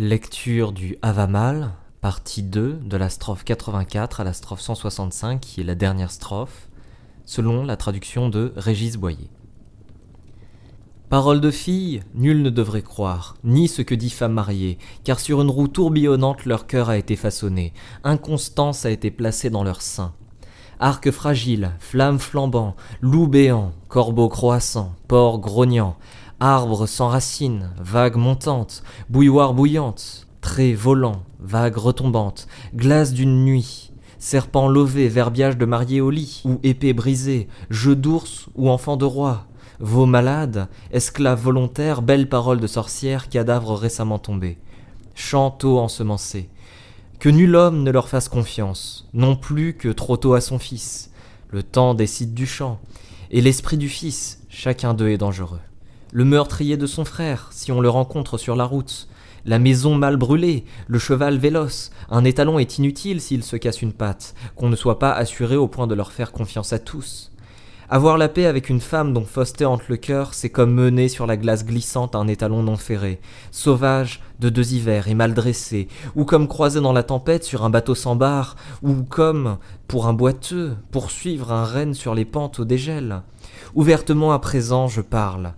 Lecture du Avamal, partie 2, de la strophe 84 à la strophe 165, qui est la dernière strophe, selon la traduction de Régis Boyer. Parole de fille, nul ne devrait croire, ni ce que dit femme mariée, car sur une roue tourbillonnante leur cœur a été façonné, inconstance a été placée dans leur sein. Arc fragile, flamme flambant, loup béant, corbeau croissant, porc grognant, Arbre sans racines, vague montante, bouilloire bouillante, trait volant, vague retombante, glace d'une nuit, serpent lové, verbiage de mariée au lit, ou épée brisée, jeu d'ours ou enfant de roi, veau malade, esclave volontaire, belle parole de sorcière, cadavre récemment tombé, chant tôt ensemencé. Que nul homme ne leur fasse confiance, non plus que trop tôt à son fils. Le temps décide du chant, et l'esprit du fils, chacun d'eux est dangereux le meurtrier de son frère, si on le rencontre sur la route, la maison mal brûlée, le cheval véloce, un étalon est inutile s'il se casse une patte, qu'on ne soit pas assuré au point de leur faire confiance à tous. Avoir la paix avec une femme dont Fausté hante le cœur, c'est comme mener sur la glace glissante un étalon non ferré, sauvage de deux hivers et mal dressé, ou comme croiser dans la tempête sur un bateau sans barre, ou comme, pour un boiteux, poursuivre un renne sur les pentes au dégel. Ouvertement à présent je parle,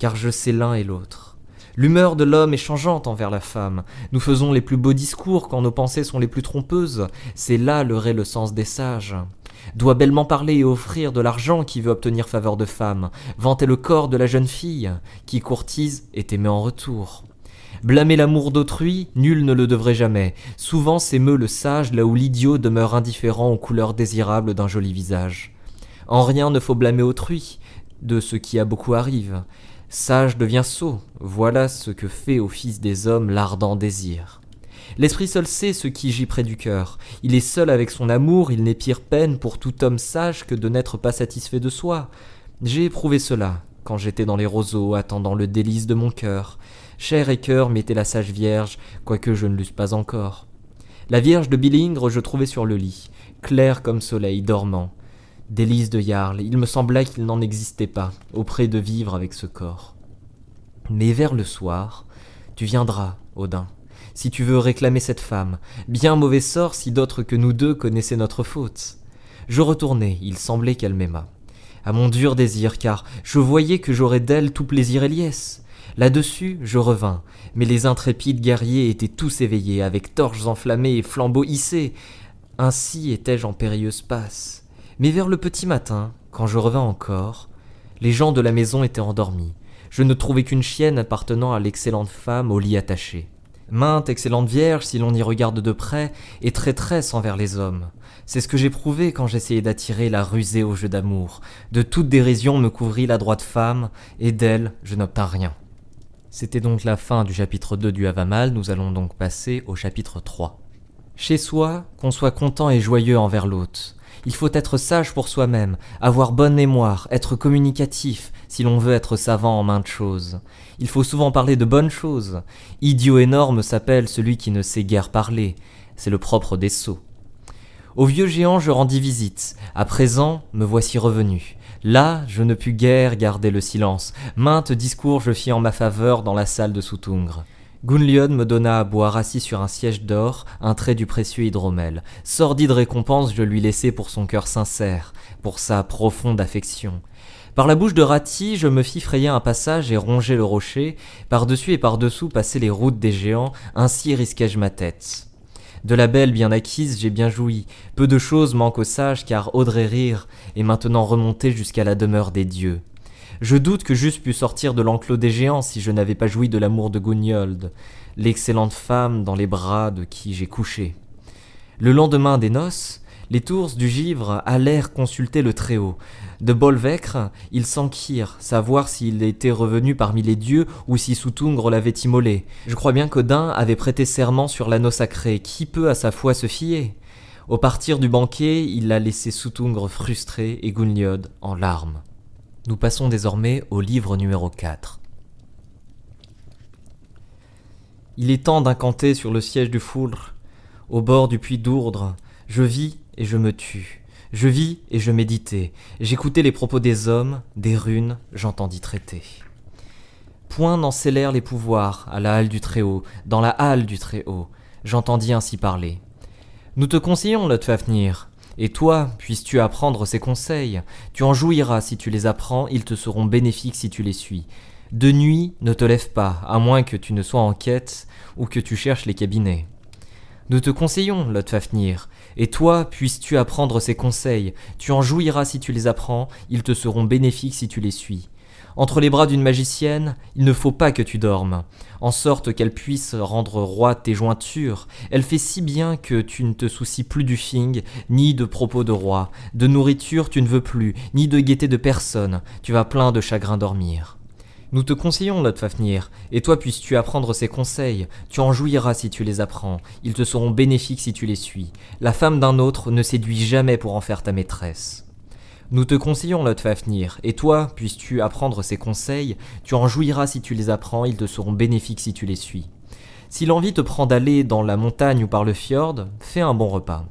car je sais l'un et l'autre. L'humeur de l'homme est changeante envers la femme. Nous faisons les plus beaux discours quand nos pensées sont les plus trompeuses. C'est là le le sens des sages. Doit bellement parler et offrir de l'argent qui veut obtenir faveur de femme, vanter le corps de la jeune fille, qui courtise est aimée en retour. Blâmer l'amour d'autrui, nul ne le devrait jamais. Souvent s'émeut le sage là où l'idiot demeure indifférent aux couleurs désirables d'un joli visage. En rien ne faut blâmer autrui, de ce qui a beaucoup arrive. Sage devient sot, voilà ce que fait au fils des hommes l'ardent désir. L'esprit seul sait ce qui gît près du cœur. Il est seul avec son amour, il n'est pire peine pour tout homme sage que de n'être pas satisfait de soi. J'ai éprouvé cela, quand j'étais dans les roseaux, attendant le délice de mon cœur. Chair et cœur m'était la sage vierge, quoique je ne l'eusse pas encore. La vierge de Billingre je trouvais sur le lit, claire comme soleil dormant. Délice de Jarl, il me semblait qu'il n'en existait pas, auprès de vivre avec ce corps. Mais vers le soir, tu viendras, Odin, si tu veux réclamer cette femme. Bien mauvais sort si d'autres que nous deux connaissaient notre faute. Je retournai, il semblait qu'elle m'aimât. À mon dur désir, car je voyais que j'aurais d'elle tout plaisir et liesse. Là-dessus, je revins, mais les intrépides guerriers étaient tous éveillés, avec torches enflammées et flambeaux hissés. Ainsi étais-je en périlleuse passe. Mais vers le petit matin, quand je revins encore, les gens de la maison étaient endormis. Je ne trouvais qu'une chienne appartenant à l'excellente femme au lit attaché. Mainte, excellente vierge, si l'on y regarde de près, est traîtresse envers les hommes. C'est ce que j'éprouvais quand j'essayais d'attirer la rusée au jeu d'amour. De toute dérision me couvrit la droite femme, et d'elle je n'obtins rien. C'était donc la fin du chapitre 2 du Havamal, nous allons donc passer au chapitre 3. Chez soi, qu'on soit content et joyeux envers l'autre. Il faut être sage pour soi-même, avoir bonne mémoire, être communicatif, si l'on veut être savant en maintes choses. Il faut souvent parler de bonnes choses. Idiot énorme s'appelle celui qui ne sait guère parler. C'est le propre des sots. Au vieux géant je rendis visite. À présent, me voici revenu. Là, je ne pus guère garder le silence. Maintes discours je fis en ma faveur dans la salle de Soutungre. Gunlion me donna à boire assis sur un siège d'or un trait du précieux hydromel. Sordide récompense je lui laissai pour son cœur sincère, pour sa profonde affection. Par la bouche de Rati, je me fis frayer un passage et ronger le rocher, par-dessus et par-dessous passer les routes des géants, ainsi risquai-je ma tête. De la belle bien acquise, j'ai bien joui. Peu de choses manquent aux sages, car Audrey rire est maintenant remonté jusqu'à la demeure des dieux. Je doute que j'eusse pu sortir de l'enclos des géants si je n'avais pas joui de l'amour de Gunyold, l'excellente femme dans les bras de qui j'ai couché. Le lendemain des noces, les tours du givre allèrent consulter le Très-Haut. De Bolvecre, ils s'enquirent, savoir s'il était revenu parmi les dieux ou si Soutungre l'avait immolé. Je crois bien qu'Odin avait prêté serment sur l'anneau sacré, qui peut à sa foi se fier? Au partir du banquet, il a laissé Soutungre frustré et Gunliod en larmes. Nous passons désormais au livre numéro 4. Il est temps d'incanter sur le siège du foudre, au bord du puits d'Ourdre. Je vis et je me tue. Je vis et je méditais. J'écoutais les propos des hommes, des runes, j'entendis traiter. Point n'encellèrent les pouvoirs à la halle du Très-Haut, dans la halle du Très-Haut. J'entendis ainsi parler. Nous te conseillons notre Fafnir. Et toi, puisses-tu apprendre ces conseils? Tu en jouiras si tu les apprends, ils te seront bénéfiques si tu les suis. De nuit, ne te lève pas, à moins que tu ne sois en quête ou que tu cherches les cabinets. Nous te conseillons, Lot Fafnir, et toi, puisses-tu apprendre ces conseils, tu en jouiras si tu les apprends, ils te seront bénéfiques si tu les suis. Entre les bras d'une magicienne, il ne faut pas que tu dormes, en sorte qu'elle puisse rendre roi tes jointures. Elle fait si bien que tu ne te soucies plus du fing, ni de propos de roi. De nourriture tu ne veux plus, ni de gaieté de personne. Tu vas plein de chagrin dormir. Nous te conseillons notre Fafnir, et toi puisses-tu apprendre ces conseils, tu en jouiras si tu les apprends, ils te seront bénéfiques si tu les suis. La femme d'un autre ne séduit jamais pour en faire ta maîtresse. Nous te conseillons notre Fafnir, et toi puisses-tu apprendre ces conseils, tu en jouiras si tu les apprends, ils te seront bénéfiques si tu les suis. Si l'envie te prend d'aller dans la montagne ou par le fjord, fais un bon repas.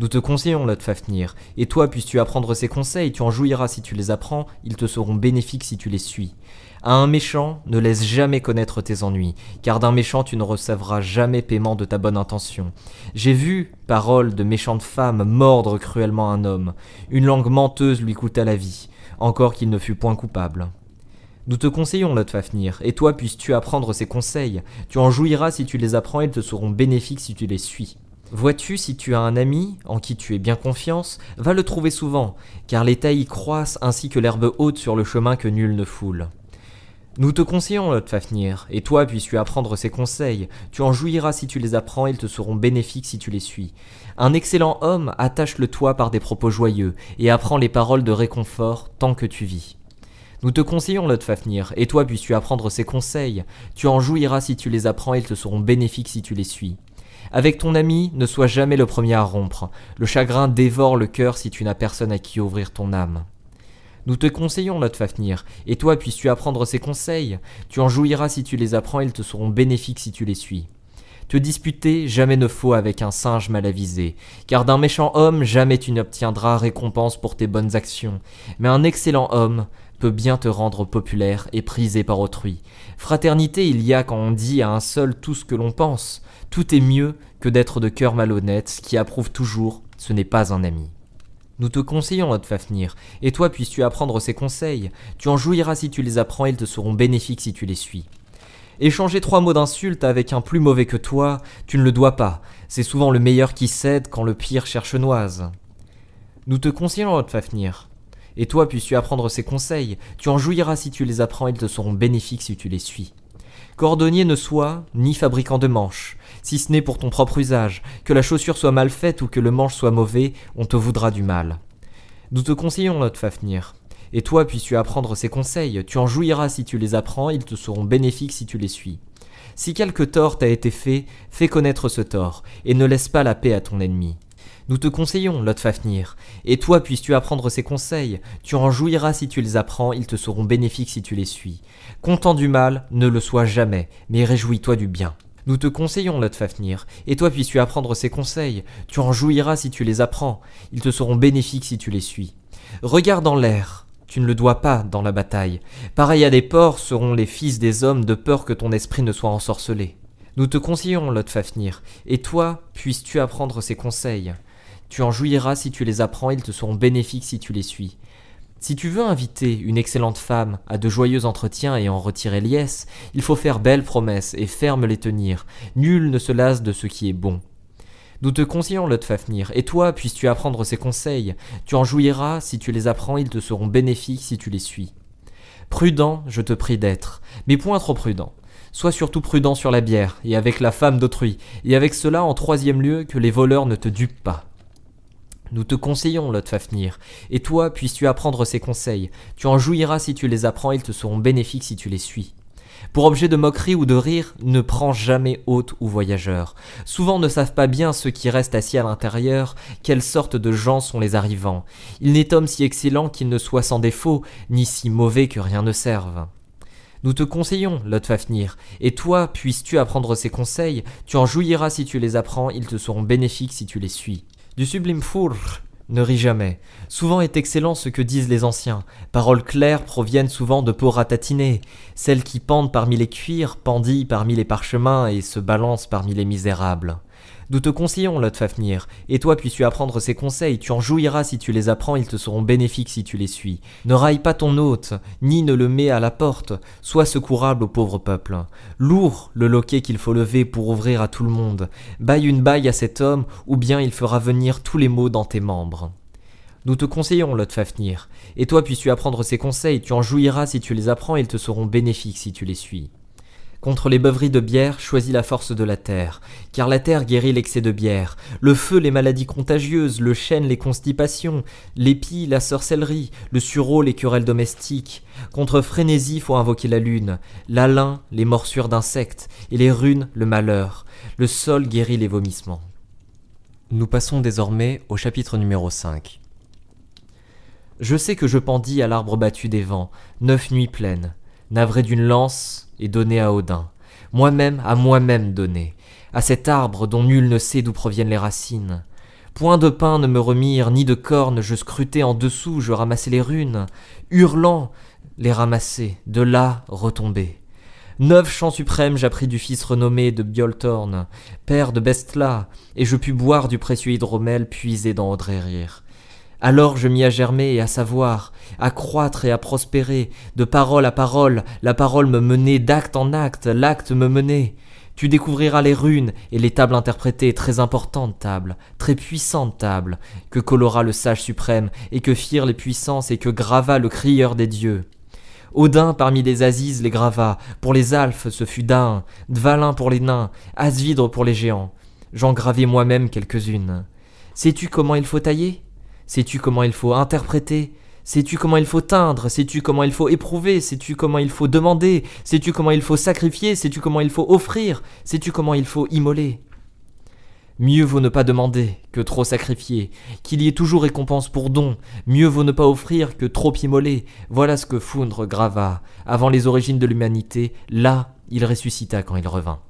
Nous te conseillons notre Fafnir, et toi puisses-tu apprendre ces conseils, tu en jouiras si tu les apprends, ils te seront bénéfiques si tu les suis. À un méchant, ne laisse jamais connaître tes ennuis, car d'un méchant tu ne recevras jamais paiement de ta bonne intention. J'ai vu, parole de méchante femme, mordre cruellement un homme. Une langue menteuse lui coûta la vie, encore qu'il ne fût point coupable. Nous te conseillons notre Fafnir, et toi puisses-tu apprendre ces conseils? Tu en jouiras si tu les apprends, ils te seront bénéfiques si tu les suis. Vois-tu, si tu as un ami en qui tu es bien confiance, va le trouver souvent, car les taillis croissent ainsi que l'herbe haute sur le chemin que nul ne foule. Nous te conseillons notre Fafnir, et toi puisses-tu apprendre ces conseils, tu en jouiras si tu les apprends, ils te seront bénéfiques si tu les suis. Un excellent homme attache le toi par des propos joyeux, et apprend les paroles de réconfort tant que tu vis. Nous te conseillons notre Fafnir, et toi puisses-tu apprendre ces conseils, tu en jouiras si tu les apprends, ils te seront bénéfiques si tu les suis. Avec ton ami, ne sois jamais le premier à rompre, le chagrin dévore le cœur si tu n'as personne à qui ouvrir ton âme. Nous te conseillons notre Fafnir, et toi puisses-tu apprendre ces conseils? Tu en jouiras si tu les apprends, ils te seront bénéfiques si tu les suis. Te disputer jamais ne faut avec un singe mal avisé, car d'un méchant homme jamais tu n'obtiendras récompense pour tes bonnes actions, mais un excellent homme peut bien te rendre populaire et prisé par autrui. Fraternité il y a quand on dit à un seul tout ce que l'on pense, tout est mieux que d'être de cœur malhonnête, qui approuve toujours, ce n'est pas un ami. Nous te conseillons notre Fafnir, et toi puisses-tu apprendre ces conseils. Tu en jouiras si tu les apprends, ils te seront bénéfiques si tu les suis. Échanger trois mots d'insulte avec un plus mauvais que toi, tu ne le dois pas. C'est souvent le meilleur qui cède quand le pire cherche noise. Nous te conseillons notre. Et toi puisses-tu apprendre ces conseils. Tu en jouiras si tu les apprends, ils te seront bénéfiques si tu les suis. Cordonnier ne sois ni fabricant de manches, si ce n'est pour ton propre usage. Que la chaussure soit mal faite ou que le manche soit mauvais, on te voudra du mal. Nous te conseillons notre Fafnir. Et toi, puisses-tu apprendre ces conseils, tu en jouiras si tu les apprends, ils te seront bénéfiques si tu les suis. Si quelque tort t'a été fait, fais connaître ce tort, et ne laisse pas la paix à ton ennemi. Nous te conseillons, Lot Fafnir, et toi puisses-tu apprendre ces conseils, tu en jouiras si tu les apprends, ils te seront bénéfiques si tu les suis. Content du mal, ne le sois jamais, mais réjouis-toi du bien. Nous te conseillons notre Fafnir, et toi puisses-tu apprendre ces conseils, tu en jouiras si tu les apprends, ils te seront bénéfiques si tu les suis. Regarde en l'air, tu ne le dois pas dans la bataille. Pareil à des porcs seront les fils des hommes de peur que ton esprit ne soit ensorcelé. Nous te conseillons, Lot Fafnir, et toi puisses-tu apprendre ces conseils? Tu en jouiras si tu les apprends, ils te seront bénéfiques si tu les suis. Si tu veux inviter une excellente femme à de joyeux entretiens et en retirer liesse, il faut faire belles promesses et ferme les tenir. Nul ne se lasse de ce qui est bon. Nous te conseillons Lot Fafnir, et toi puisses-tu apprendre ces conseils? Tu en jouiras, si tu les apprends, ils te seront bénéfiques si tu les suis. Prudent, je te prie d'être, mais point trop prudent. Sois surtout prudent sur la bière, et avec la femme d'autrui, et avec cela en troisième lieu que les voleurs ne te dupent pas. Nous te conseillons, Lot Fafnir, et toi puisses-tu apprendre ces conseils. Tu en jouiras si tu les apprends, ils te seront bénéfiques si tu les suis. Pour objet de moquerie ou de rire, ne prends jamais hôte ou voyageur. Souvent ne savent pas bien ceux qui restent assis à l'intérieur quelle sorte de gens sont les arrivants. Il n'est homme si excellent qu'il ne soit sans défaut, ni si mauvais que rien ne serve. Nous te conseillons, Lot Fafnir, et toi puisses-tu apprendre ces conseils, tu en jouiras si tu les apprends, ils te seront bénéfiques si tu les suis. Du sublime four, ne ris jamais. Souvent est excellent ce que disent les anciens. Paroles claires proviennent souvent de peaux ratatinées. Celles qui pendent parmi les cuirs pendillent parmi les parchemins et se balancent parmi les misérables. Nous te conseillons, Lot Fafnir, et toi puis-tu apprendre ces conseils, tu en jouiras si tu les apprends, ils te seront bénéfiques si tu les suis. Ne raille pas ton hôte, ni ne le mets à la porte, sois secourable au pauvre peuple. Lourd le loquet qu'il faut lever pour ouvrir à tout le monde, baille une baille à cet homme, ou bien il fera venir tous les maux dans tes membres. Nous te conseillons, Lot Fafnir, et toi puisses-tu apprendre ces conseils, tu en jouiras si tu les apprends, ils te seront bénéfiques si tu les suis. Contre les beuveries de bière, choisis la force de la terre, car la terre guérit l'excès de bière, le feu les maladies contagieuses, le chêne les constipations, l'épi la sorcellerie, le sureau les querelles domestiques. Contre frénésie faut invoquer la lune, l'alin les morsures d'insectes, et les runes le malheur. Le sol guérit les vomissements. Nous passons désormais au chapitre numéro 5. Je sais que je pendis à l'arbre battu des vents, neuf nuits pleines, navré d'une lance, et donné à Odin. Moi-même, à moi-même donné, à cet arbre dont nul ne sait d'où proviennent les racines. Point de pain ne me remirent, ni de cornes, je scrutais en dessous, je ramassais les runes, hurlant, les ramasser, de là retomber. Neuf chants suprêmes j'appris du fils renommé de Bioltorn, père de Bestla, et je pus boire du précieux hydromel puisé dans Audrérir. Alors je mis à germer et à savoir, à croître et à prospérer, de parole à parole, la parole me menait d'acte en acte, l'acte me menait. Tu découvriras les runes et les tables interprétées, très importantes tables, très puissantes tables, que colora le sage suprême, et que firent les puissances, et que grava le crieur des dieux. Odin parmi les Aziz les grava, pour les Alphes ce fut Dain, Dvalin pour les nains, Asvidre pour les géants. J'en gravai moi-même quelques-unes. Sais-tu comment il faut tailler? Sais-tu comment il faut interpréter? Sais-tu comment il faut teindre? Sais-tu comment il faut éprouver? Sais-tu comment il faut demander? Sais-tu comment il faut sacrifier? Sais-tu comment il faut offrir? Sais-tu comment il faut immoler? Mieux vaut ne pas demander que trop sacrifier, qu'il y ait toujours récompense pour don, mieux vaut ne pas offrir que trop immoler. Voilà ce que Foundre grava. Avant les origines de l'humanité, là, il ressuscita quand il revint.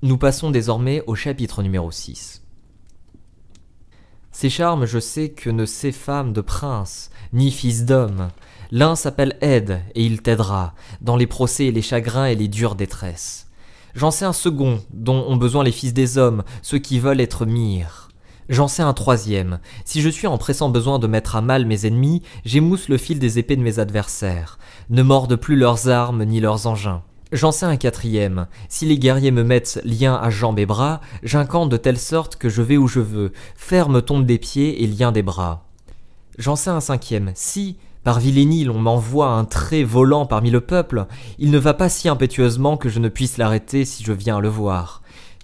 Nous passons désormais au chapitre numéro 6. Ces charmes, je sais que ne sait femme de prince, ni fils d'homme. L'un s'appelle Aide, et il t'aidera, dans les procès et les chagrins et les dures détresses. J'en sais un second, dont ont besoin les fils des hommes, ceux qui veulent être mire. J'en sais un troisième. Si je suis en pressant besoin de mettre à mal mes ennemis, j'émousse le fil des épées de mes adversaires. Ne mordent plus leurs armes ni leurs engins. J'en sais un quatrième. Si les guerriers me mettent lien à jambes et bras, j'incante de telle sorte que je vais où je veux, ferme tombe des pieds et lien des bras. J'en sais un cinquième. Si, par vilainie, l'on m'envoie un trait volant parmi le peuple, il ne va pas si impétueusement que je ne puisse l'arrêter si je viens le voir.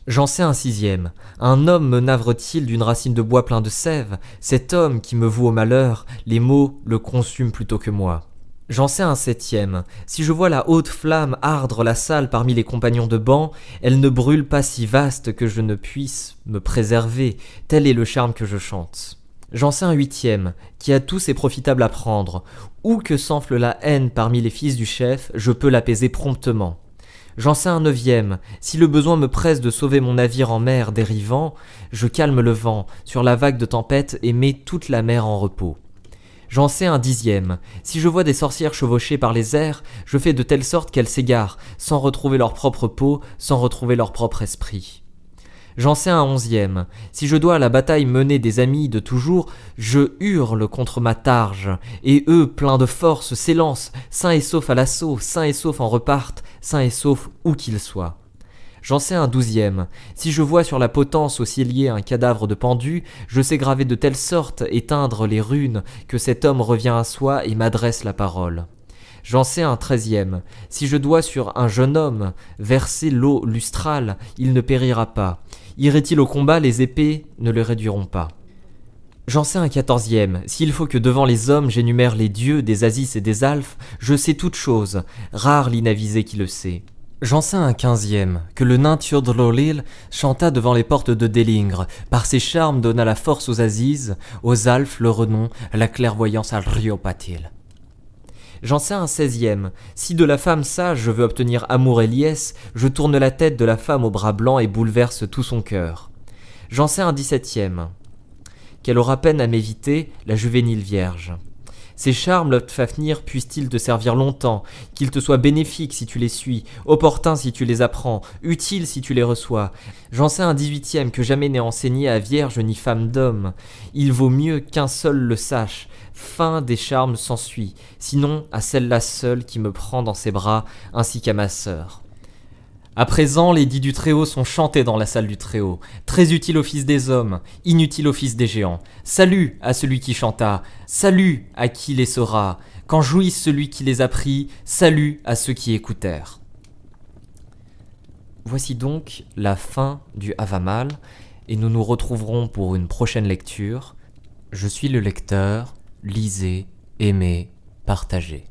J'en sais un sixième. Un homme me navre-t-il d'une racine de bois plein de sève? Cet homme qui me voue au malheur, les mots le consument plutôt que moi. J'en sais un septième. Si je vois la haute flamme ardre la salle parmi les compagnons de banc, elle ne brûle pas si vaste que je ne puisse me préserver, tel est le charme que je chante. J'en sais un huitième, qui a tous est profitable à prendre. Où que s'enfle la haine parmi les fils du chef, je peux l'apaiser promptement. J'en sais un neuvième, si le besoin me presse de sauver mon navire en mer dérivant, je calme le vent sur la vague de tempête et mets toute la mer en repos. J'en sais un dixième. Si je vois des sorcières chevauchées par les airs, je fais de telle sorte qu'elles s'égarent, sans retrouver leur propre peau, sans retrouver leur propre esprit. J'en sais un onzième. Si je dois à la bataille mener des amis de toujours, je hurle contre ma targe, et eux, pleins de force, s'élancent, sains et saufs à l'assaut, sains et saufs en repartent, sains et saufs où qu'ils soient. J'en sais un douzième. Si je vois sur la potence aussi liée un cadavre de pendu, je sais graver de telle sorte, éteindre les runes, que cet homme revient à soi et m'adresse la parole. J'en sais un treizième. Si je dois sur un jeune homme verser l'eau lustrale, il ne périra pas. Irait-il au combat, les épées ne le réduiront pas. J'en sais un quatorzième. S'il faut que devant les hommes j'énumère les dieux des Asis et des Alphes, je sais toute chose. Rare l'inavisé qui le sait. J'en sais un quinzième, que le nain Turdlolil chanta devant les portes de Délingre, par ses charmes donna la force aux Aziz, aux Alphes le renom, la clairvoyance à Riopatil. J'en sais un seizième, si de la femme sage je veux obtenir amour et liesse, je tourne la tête de la femme au bras blanc et bouleverse tout son cœur. J'en sais un dix-septième, qu'elle aura peine à m'éviter, la juvénile vierge. Ces charmes, Fafnir, puissent-ils te servir longtemps, qu'ils te soient bénéfiques si tu les suis, opportuns si tu les apprends, utiles si tu les reçois. J'en sais un dix-huitième que jamais n'est enseigné à vierge ni femme d'homme. Il vaut mieux qu'un seul le sache. Fin des charmes s'ensuit, sinon à celle-là seule qui me prend dans ses bras, ainsi qu'à ma sœur. À présent, les dits du Très-Haut sont chantés dans la salle du Très-Haut. Très utile au fils des hommes, inutile au fils des géants. Salut à celui qui chanta, salut à qui les saura. Quand jouisse celui qui les a pris, salut à ceux qui écoutèrent. Voici donc la fin du Havamal, et nous nous retrouverons pour une prochaine lecture. Je suis le lecteur, lisez, aimez, partagez.